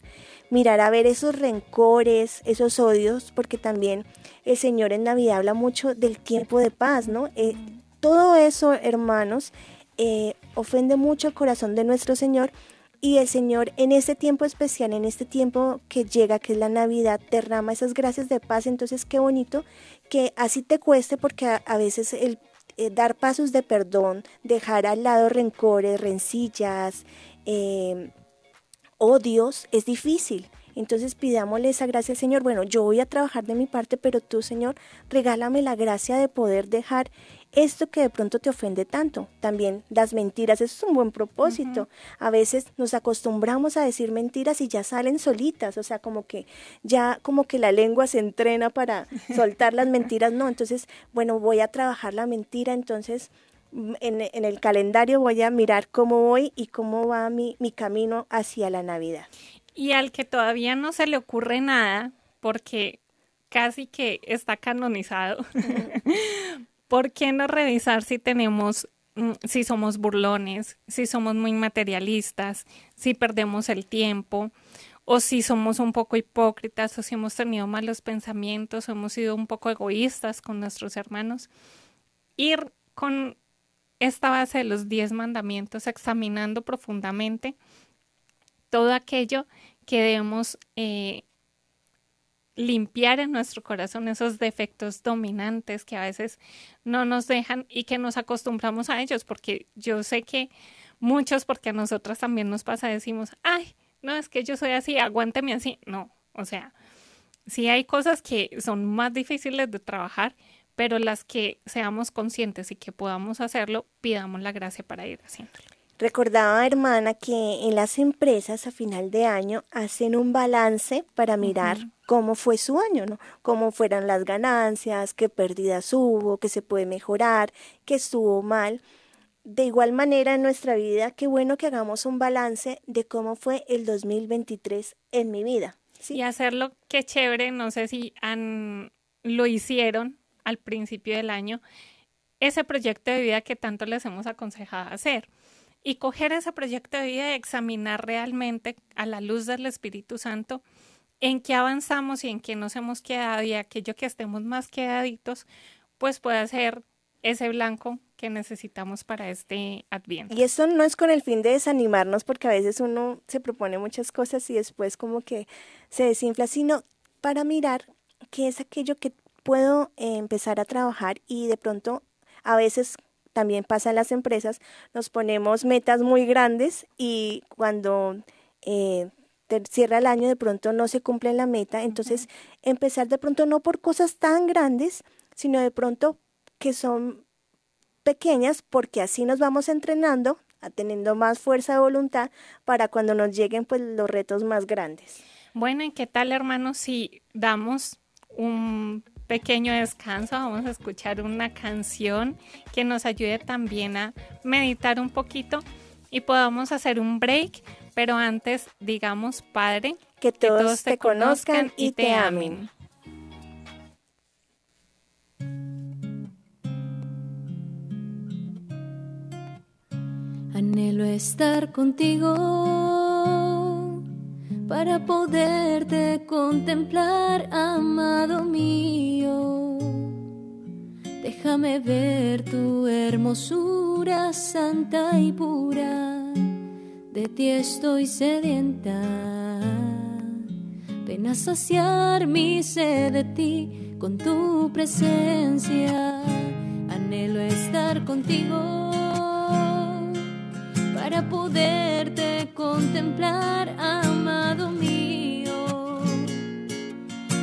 Mirar a ver esos rencores, esos odios, porque también el Señor en Navidad habla mucho del tiempo de paz, ¿no? Eh, todo eso, hermanos, eh, ofende mucho el corazón de nuestro Señor y el Señor en este tiempo especial, en este tiempo que llega, que es la Navidad, derrama esas gracias de paz. Entonces, qué bonito que así te cueste, porque a, veces el eh, dar pasos de perdón, dejar al lado rencores, rencillas, eh, odios, es difícil. Entonces pidámosle esa gracia al Señor. Bueno, yo voy a trabajar de mi parte, pero tú, Señor, regálame la gracia de poder dejar esto que de pronto te ofende tanto. También las mentiras, eso es un buen propósito. A veces nos acostumbramos a decir mentiras y ya salen solitas, o sea, como que ya como que la lengua se entrena para soltar las mentiras, no, entonces, bueno, voy a trabajar la mentira, entonces en, el calendario voy a mirar cómo voy y cómo va mi, mi camino hacia la Navidad. Y al que todavía no se le ocurre nada, porque casi que está canonizado, ¿por qué no revisar si tenemos, mm, si somos burlones, si somos muy materialistas, si perdemos el tiempo? o si somos un poco hipócritas o si hemos tenido malos pensamientos o hemos sido un poco egoístas con nuestros hermanos. Ir con esta base de los diez mandamientos, examinando profundamente todo aquello que debemos eh, limpiar en nuestro corazón, esos defectos dominantes que a veces no nos dejan y que nos acostumbramos a ellos, porque yo sé que muchos, porque a nosotras también nos pasa, decimos, ay, no, es que yo soy así, aguánteme así. No, o sea, sí hay cosas que son más difíciles de trabajar, pero las que seamos conscientes y que podamos hacerlo, pidamos la gracia para ir haciéndolo. Recordaba, hermana, que en las empresas a final de año hacen un balance para mirar cómo fue su año, ¿no? Cómo fueron las ganancias, qué pérdidas hubo, qué se puede mejorar, qué estuvo mal de igual manera en nuestra vida, qué bueno que hagamos un balance de cómo fue el 2023 en mi vida. Y hacerlo, qué chévere, no sé si han, lo hicieron al principio del año, ese proyecto de vida que tanto les hemos aconsejado hacer. Y coger ese proyecto de vida y examinar realmente a la luz del Espíritu Santo en qué avanzamos y en qué nos hemos quedado y aquello que estemos más quedaditos, pues puede ser ese blanco que necesitamos para este Adviento. Y eso no es con el fin de desanimarnos, porque a veces uno se propone muchas cosas y después como que se desinfla, sino para mirar qué es aquello que puedo eh, empezar a trabajar y de pronto a veces también pasa en las empresas, nos ponemos metas muy grandes y cuando eh, cierra el año de pronto no se cumple la meta, entonces empezar de pronto no por cosas tan grandes, sino de pronto que son pequeñas porque así nos vamos entrenando, a teniendo más fuerza de voluntad para cuando nos lleguen pues los retos más grandes. Bueno, ¿y qué tal hermanos si damos un pequeño descanso? Vamos a escuchar una canción que nos ayude también a meditar un poquito y podamos hacer un break, pero antes digamos, Padre, que todos, te, conozcan y te amen. Anhelo estar contigo para poderte contemplar, amado mío. Déjame ver tu hermosura santa y pura. De ti estoy sedienta. Ven a saciar mi sed de ti con tu presencia. Anhelo estar contigo para poderte contemplar, amado mío.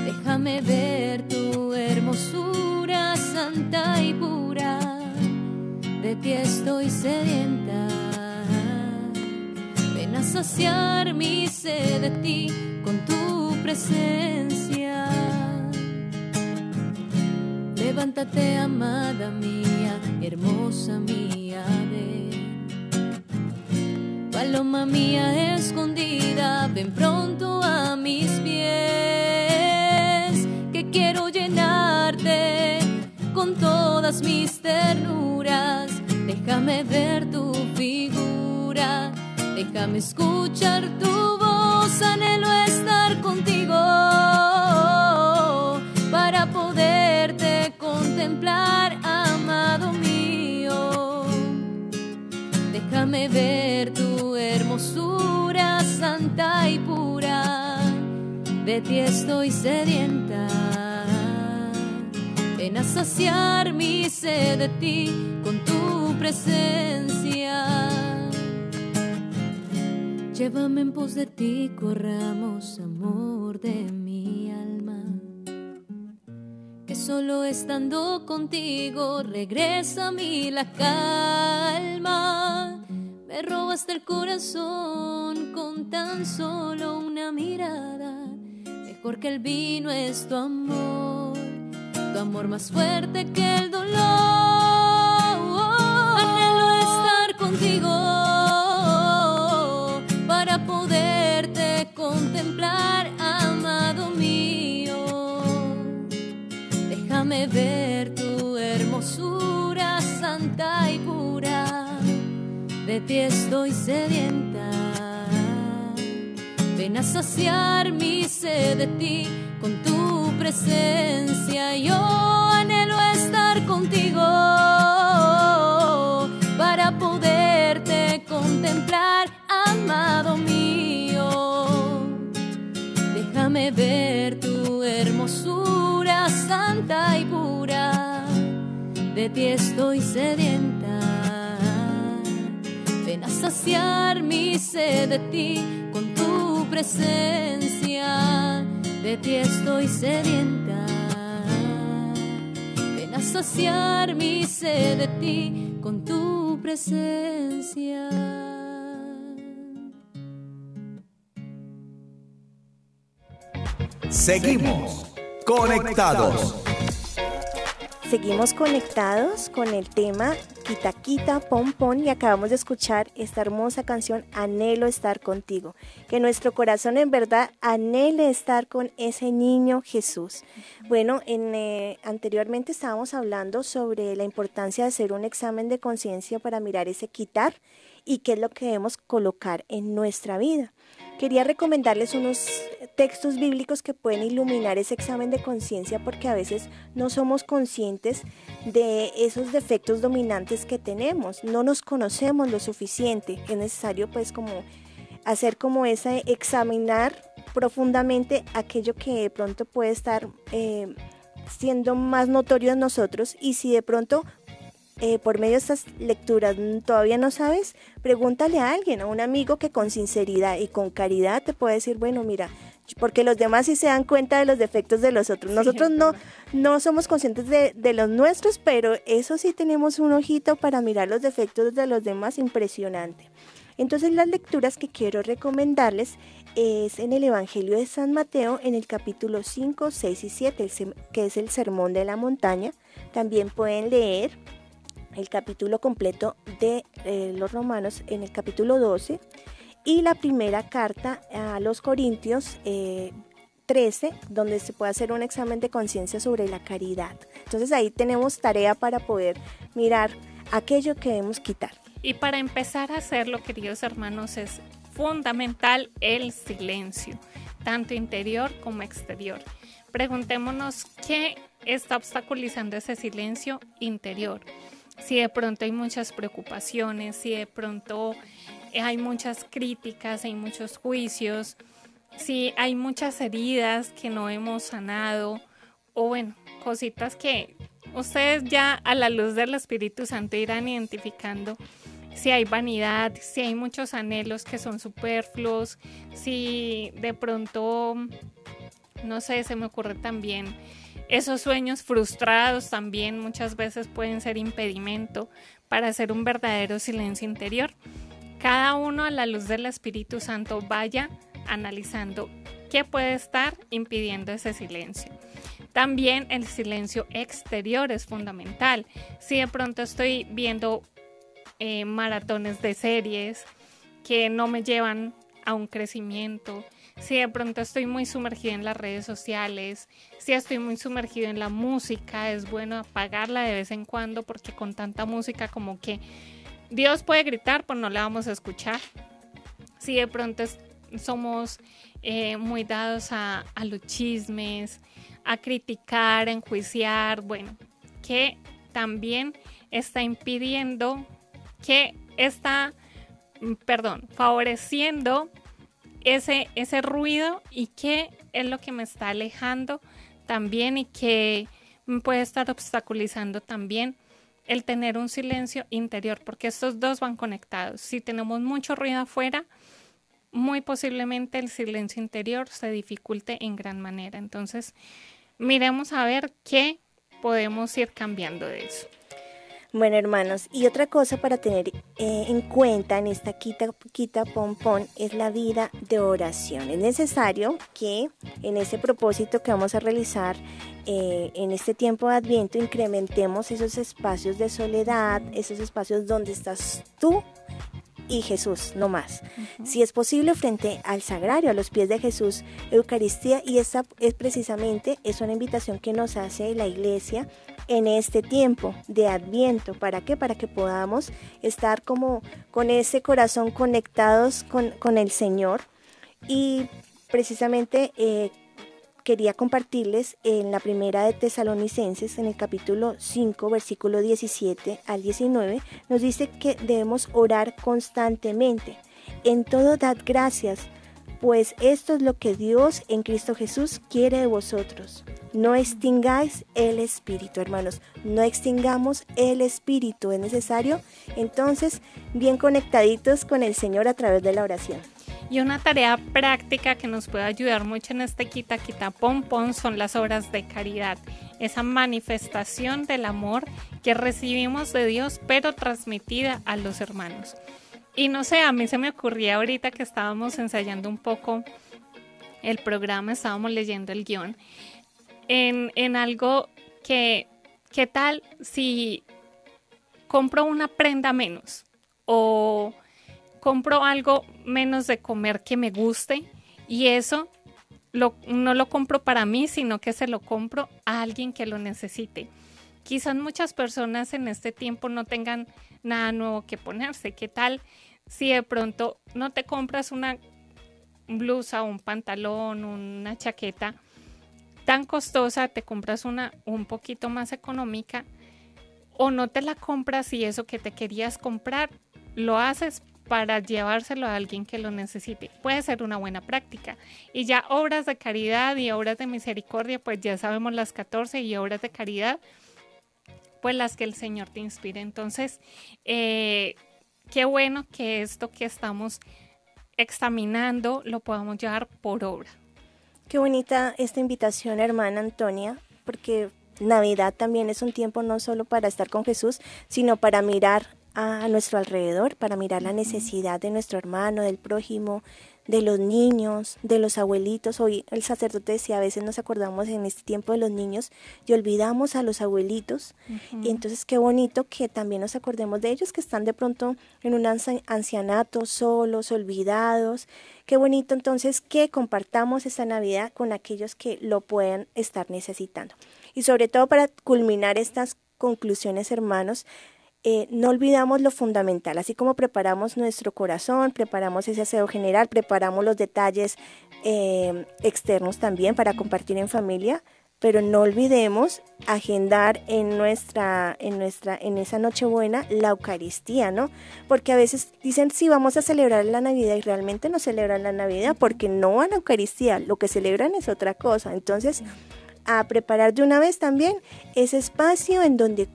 Déjame ver tu hermosura santa y pura, de ti estoy sedienta. Ven a saciar mi sed de ti con tu presencia. Levántate, amada mía, hermosa mía, ven Paloma mía escondida, ven pronto a mis pies, que quiero llenarte con todas mis ternuras. Déjame ver tu figura, déjame escuchar tu voz, anhelo estar contigo para poderte contemplar, y pura, de ti estoy sedienta. Ven a saciar mi sed de ti con tu presencia. Llévame en pos de ti, corramos amor de mi alma. Que solo estando contigo regresa a mí la calma me robaste el corazón con tan solo una mirada. Mejor que el vino es tu amor, tu amor más fuerte que el dolor. contigo para poderte contemplar, amado mío. Déjame ver tu hermosura santa y pura. De ti estoy sedienta. Ven a saciar mi sed de ti con tu presencia. Yo anhelo estar contigo para poderte contemplar, amado mío. Déjame ver tu hermosura santa y pura. De ti estoy sedienta. Ven a saciar mi sed de ti con tu presencia. De ti estoy sedienta. Ven a saciar mi sed de ti con tu presencia. Seguimos conectados. Seguimos conectados con el tema Quita Quita Pom Pom y acabamos de escuchar esta hermosa canción Anhelo estar contigo. Que nuestro corazón en verdad anhele estar con ese niño Jesús. Bueno, en, eh, anteriormente estábamos hablando sobre la importancia de hacer un examen de conciencia para mirar ese quitar y qué es lo que debemos colocar en nuestra vida. Quería recomendarles unos textos bíblicos que pueden iluminar ese examen de conciencia porque a veces no somos conscientes de esos defectos dominantes que tenemos, no nos conocemos lo suficiente. Es necesario pues como hacer como ese examinar profundamente aquello que de pronto puede estar eh, siendo más notorio en nosotros y si de pronto eh, por medio de estas lecturas todavía no sabes, pregúntale a alguien, a un amigo que con sinceridad y con caridad te puede decir, bueno, mira, porque los demás sí se dan cuenta de los defectos de los otros. Nosotros no, no somos conscientes de, de los nuestros, pero eso sí tenemos un ojito para mirar los defectos de los demás impresionante. Entonces las lecturas que quiero recomendarles es en el Evangelio de San Mateo en el capítulo 5, 6 y 7, que es el Sermón de la Montaña. También pueden leer el capítulo completo de eh, los romanos en el capítulo 12 y la primera carta a los Corintios 13, eh, donde se puede hacer un examen de conciencia sobre la caridad. Entonces ahí tenemos tarea para poder mirar aquello que debemos quitar. Y para empezar a hacerlo, queridos hermanos, es fundamental el silencio, tanto interior como exterior. Preguntémonos qué está obstaculizando ese silencio interior si de pronto hay muchas preocupaciones, si de pronto hay muchas críticas, hay muchos juicios, si hay muchas heridas que no hemos sanado, o bueno, cositas que ustedes ya a la luz del Espíritu Santo irán identificando si hay vanidad, si hay muchos anhelos que son superfluos, si de pronto, no sé, se me ocurre también esos sueños frustrados también muchas veces pueden ser impedimento para hacer un verdadero silencio interior. Cada uno a la luz del Espíritu Santo vaya analizando qué puede estar impidiendo ese silencio. También el silencio exterior es fundamental. Si de pronto estoy viendo eh, maratones de series que no me llevan a un crecimiento, si de pronto estoy muy sumergida en las redes sociales, si estoy muy sumergido en la música, es bueno apagarla de vez en cuando porque con tanta música como que Dios puede gritar, pues no la vamos a escuchar. Si de pronto somos eh, muy dados a, a los chismes, a criticar, a enjuiciar, bueno, que también está impidiendo que está, perdón, favoreciendo ese, ese ruido y qué es lo que me está alejando también y que puede estar obstaculizando también el tener un silencio interior, porque estos dos van conectados. Si tenemos mucho ruido afuera, muy posiblemente el silencio interior se dificulte en gran manera. Entonces, miremos a ver qué podemos ir cambiando de eso. Bueno, hermanos, y otra cosa para tener eh, en cuenta en esta quita, quita pompón es la vida de oración. Es necesario que en ese propósito que vamos a realizar eh, en este tiempo de Adviento incrementemos esos espacios de soledad, esos espacios donde estás tú y Jesús, no más. Si es posible, frente al sagrario, a los pies de Jesús, Eucaristía, y esa es precisamente, es una invitación que nos hace la iglesia en este tiempo de Adviento. ¿Para qué? Para que podamos estar como con ese corazón conectados con, con el Señor. Y precisamente eh, quería compartirles en la primera de Tesalonicenses, en el capítulo 5, versículo 17 al 19, nos dice que debemos orar constantemente. En todo dad gracias, pues esto es lo que Dios en Cristo Jesús quiere de vosotros. No extingáis el espíritu, hermanos. No extingamos el espíritu. Es necesario, entonces, bien conectaditos con el Señor a través de la oración. Y una tarea práctica que nos puede ayudar mucho en este quita quita pom pom son las obras de caridad, esa manifestación del amor que recibimos de Dios pero transmitida a los hermanos. Y no sé, a mí se me ocurría ahorita que estábamos ensayando un poco el programa, estábamos leyendo el guion, en, en algo que, ¿qué tal si compro una prenda menos? O compro algo menos de comer que me guste y eso no lo compro para mí, sino que se lo compro a alguien que lo necesite. Quizás muchas personas en este tiempo no tengan nada nuevo que ponerse. ¿Qué tal si de pronto no te compras una blusa, un pantalón, una chaqueta tan costosa, te compras una un poquito más económica o no te la compras y eso que te querías comprar lo haces para llevárselo a alguien que lo necesite. Puede ser una buena práctica. Y ya obras de caridad y obras de misericordia, pues ya sabemos las 14 y obras de caridad, pues las que el Señor te inspire. Entonces, eh, qué bueno que esto que estamos examinando lo podamos llevar por obra. Qué bonita esta invitación, hermana Antonia, porque Navidad también es un tiempo no solo para estar con Jesús, sino para mirar a nuestro alrededor para mirar la necesidad de nuestro hermano, del prójimo, de los niños, de los abuelitos. Hoy el sacerdote decía, a veces nos acordamos en este tiempo de los niños y olvidamos a los abuelitos. Y entonces qué bonito que también nos acordemos de ellos que están de pronto en un ancianato, solos, olvidados. Qué bonito entonces que compartamos esta Navidad con aquellos que lo puedan estar necesitando. Y sobre todo para culminar estas conclusiones, hermanos, eh, no olvidamos lo fundamental, así como preparamos nuestro corazón, preparamos ese aseo general, preparamos los detalles eh, externos también para compartir en familia, pero no olvidemos agendar en nuestra, en nuestra, en esa Nochebuena la Eucaristía, ¿no? Porque a veces dicen sí vamos a celebrar la Navidad y realmente no celebran la Navidad porque no van a Eucaristía, lo que celebran es otra cosa. Entonces, a preparar de una vez también ese espacio en donde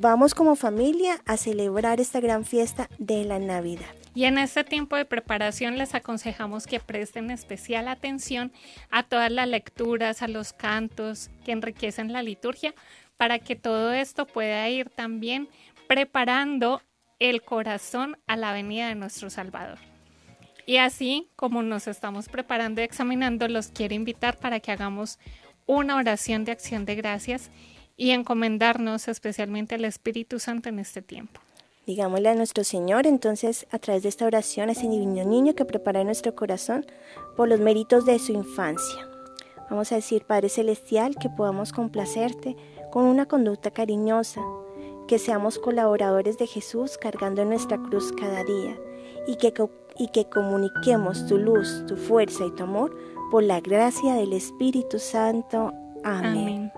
vamos como familia a celebrar esta gran fiesta de la Navidad. Y en este tiempo de preparación les aconsejamos que presten especial atención a todas las lecturas, a los cantos que enriquecen la liturgia, para que todo esto pueda ir también preparando el corazón a la venida de nuestro Salvador. Y así como nos estamos preparando y examinando, los quiero invitar para que hagamos una oración de acción de gracias y encomendarnos especialmente al Espíritu Santo en este tiempo. Digámosle a nuestro Señor entonces a través de esta oración a ese divino niño que prepara nuestro corazón por los méritos de su infancia. Vamos a decir, Padre Celestial, que podamos complacerte con una conducta cariñosa, que seamos colaboradores de Jesús cargando nuestra cruz cada día y que, y que comuniquemos tu luz, tu fuerza y tu amor por la gracia del Espíritu Santo. Amén.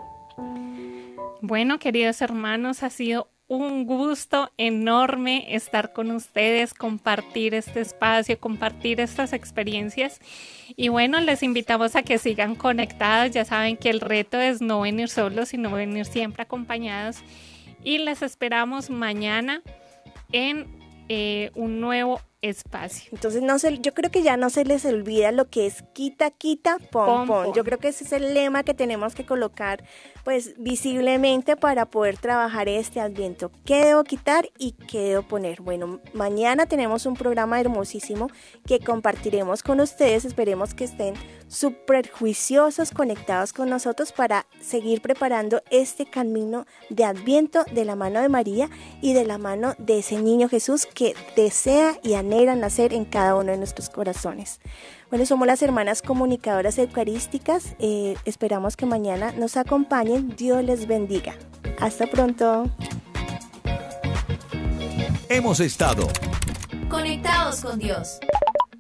Bueno, queridos hermanos, ha sido un gusto enorme estar con ustedes, compartir este espacio, compartir estas experiencias. Y bueno, les invitamos a que sigan conectados. Ya saben que el reto es no venir solos, sino venir siempre acompañados. Y les esperamos mañana en eh, un nuevo espacio. Entonces no se, yo creo que ya no se les olvida lo que es quita, quita, pom, pom. Yo creo que ese es el lema que tenemos que colocar pues visiblemente para poder trabajar este adviento. ¿Qué debo quitar y qué debo poner? Bueno, mañana tenemos un programa hermosísimo que compartiremos con ustedes. Esperemos que estén súper juiciosos, conectados con nosotros para seguir preparando este camino de Adviento de la mano de María y de la mano de ese niño Jesús que desea y anhela nacer en cada uno de nuestros corazones. Bueno, somos las hermanas comunicadoras eucarísticas. Eh, esperamos que mañana nos acompañen. Dios les bendiga. Hasta pronto. Hemos estado Conectados con Dios.